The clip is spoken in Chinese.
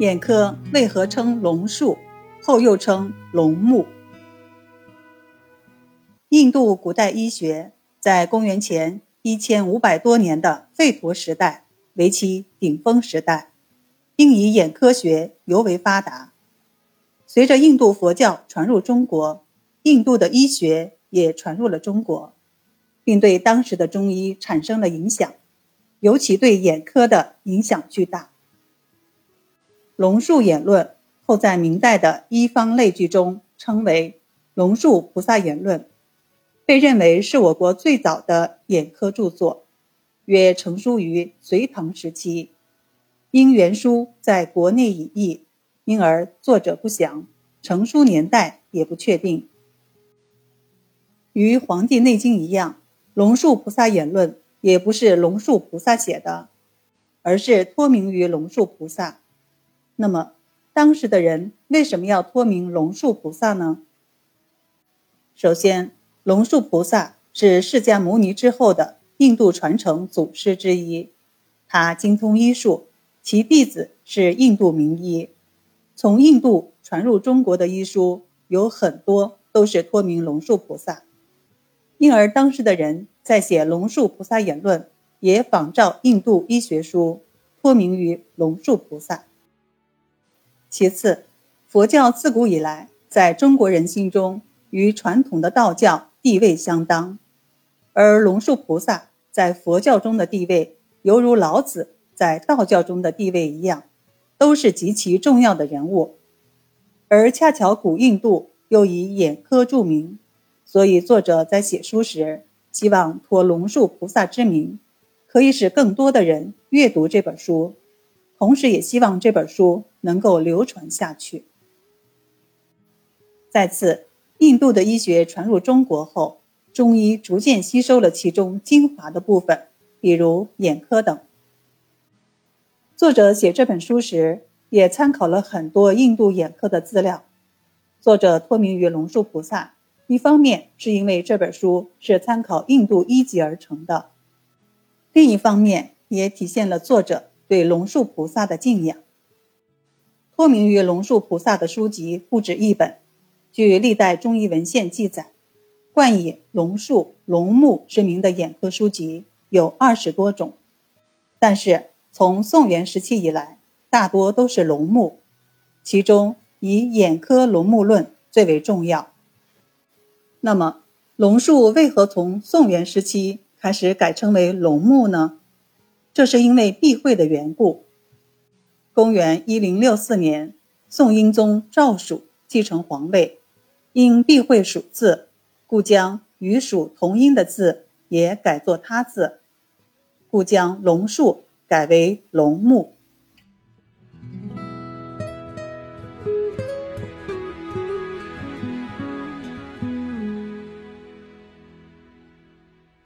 眼科为何称龙树，后又称龙目？印度古代医学在公元前一千五百多年的吠陀时代为其顶峰时代，并以眼科学尤为发达。随着印度佛教传入中国，印度的医学也传入了中国，并对当时的中医产生了影响，尤其对眼科的影响巨大。龙树眼论后在明代的医方类聚中称为《龙树菩萨眼论》，被认为是我国最早的眼科著作，约成书于隋唐时期。因原书在国内已译。因而作者不详，成书年代也不确定。与《黄帝内经》一样，《龙树菩萨言论》也不是龙树菩萨写的，而是托名于龙树菩萨。那么，当时的人为什么要托名龙树菩萨呢？首先，龙树菩萨是释迦牟尼之后的印度传承祖师之一，他精通医术，其弟子是印度名医。从印度传入中国的医书有很多都是托名龙树菩萨，因而当时的人在写《龙树菩萨言论》也仿照印度医学书，托名于龙树菩萨。其次，佛教自古以来在中国人心中与传统的道教地位相当，而龙树菩萨在佛教中的地位犹如老子在道教中的地位一样。都是极其重要的人物，而恰巧古印度又以眼科著名，所以作者在写书时希望托龙树菩萨之名，可以使更多的人阅读这本书，同时也希望这本书能够流传下去。再次，印度的医学传入中国后，中医逐渐吸收了其中精华的部分，比如眼科等。作者写这本书时，也参考了很多印度眼科的资料。作者托名于龙树菩萨，一方面是因为这本书是参考印度医籍而成的，另一方面也体现了作者对龙树菩萨的敬仰。托名于龙树菩萨的书籍不止一本，据历代中医文献记载，冠以龙树、龙目之名的眼科书籍有二十多种，但是。从宋元时期以来，大多都是龙目，其中以《眼科龙目论》最为重要。那么，龙树为何从宋元时期开始改称为龙目呢？这是因为避讳的缘故。公元一零六四年，宋英宗赵曙继承皇位，因避讳蜀字，故将与蜀同音的字也改作他字，故将龙树。改为龙木。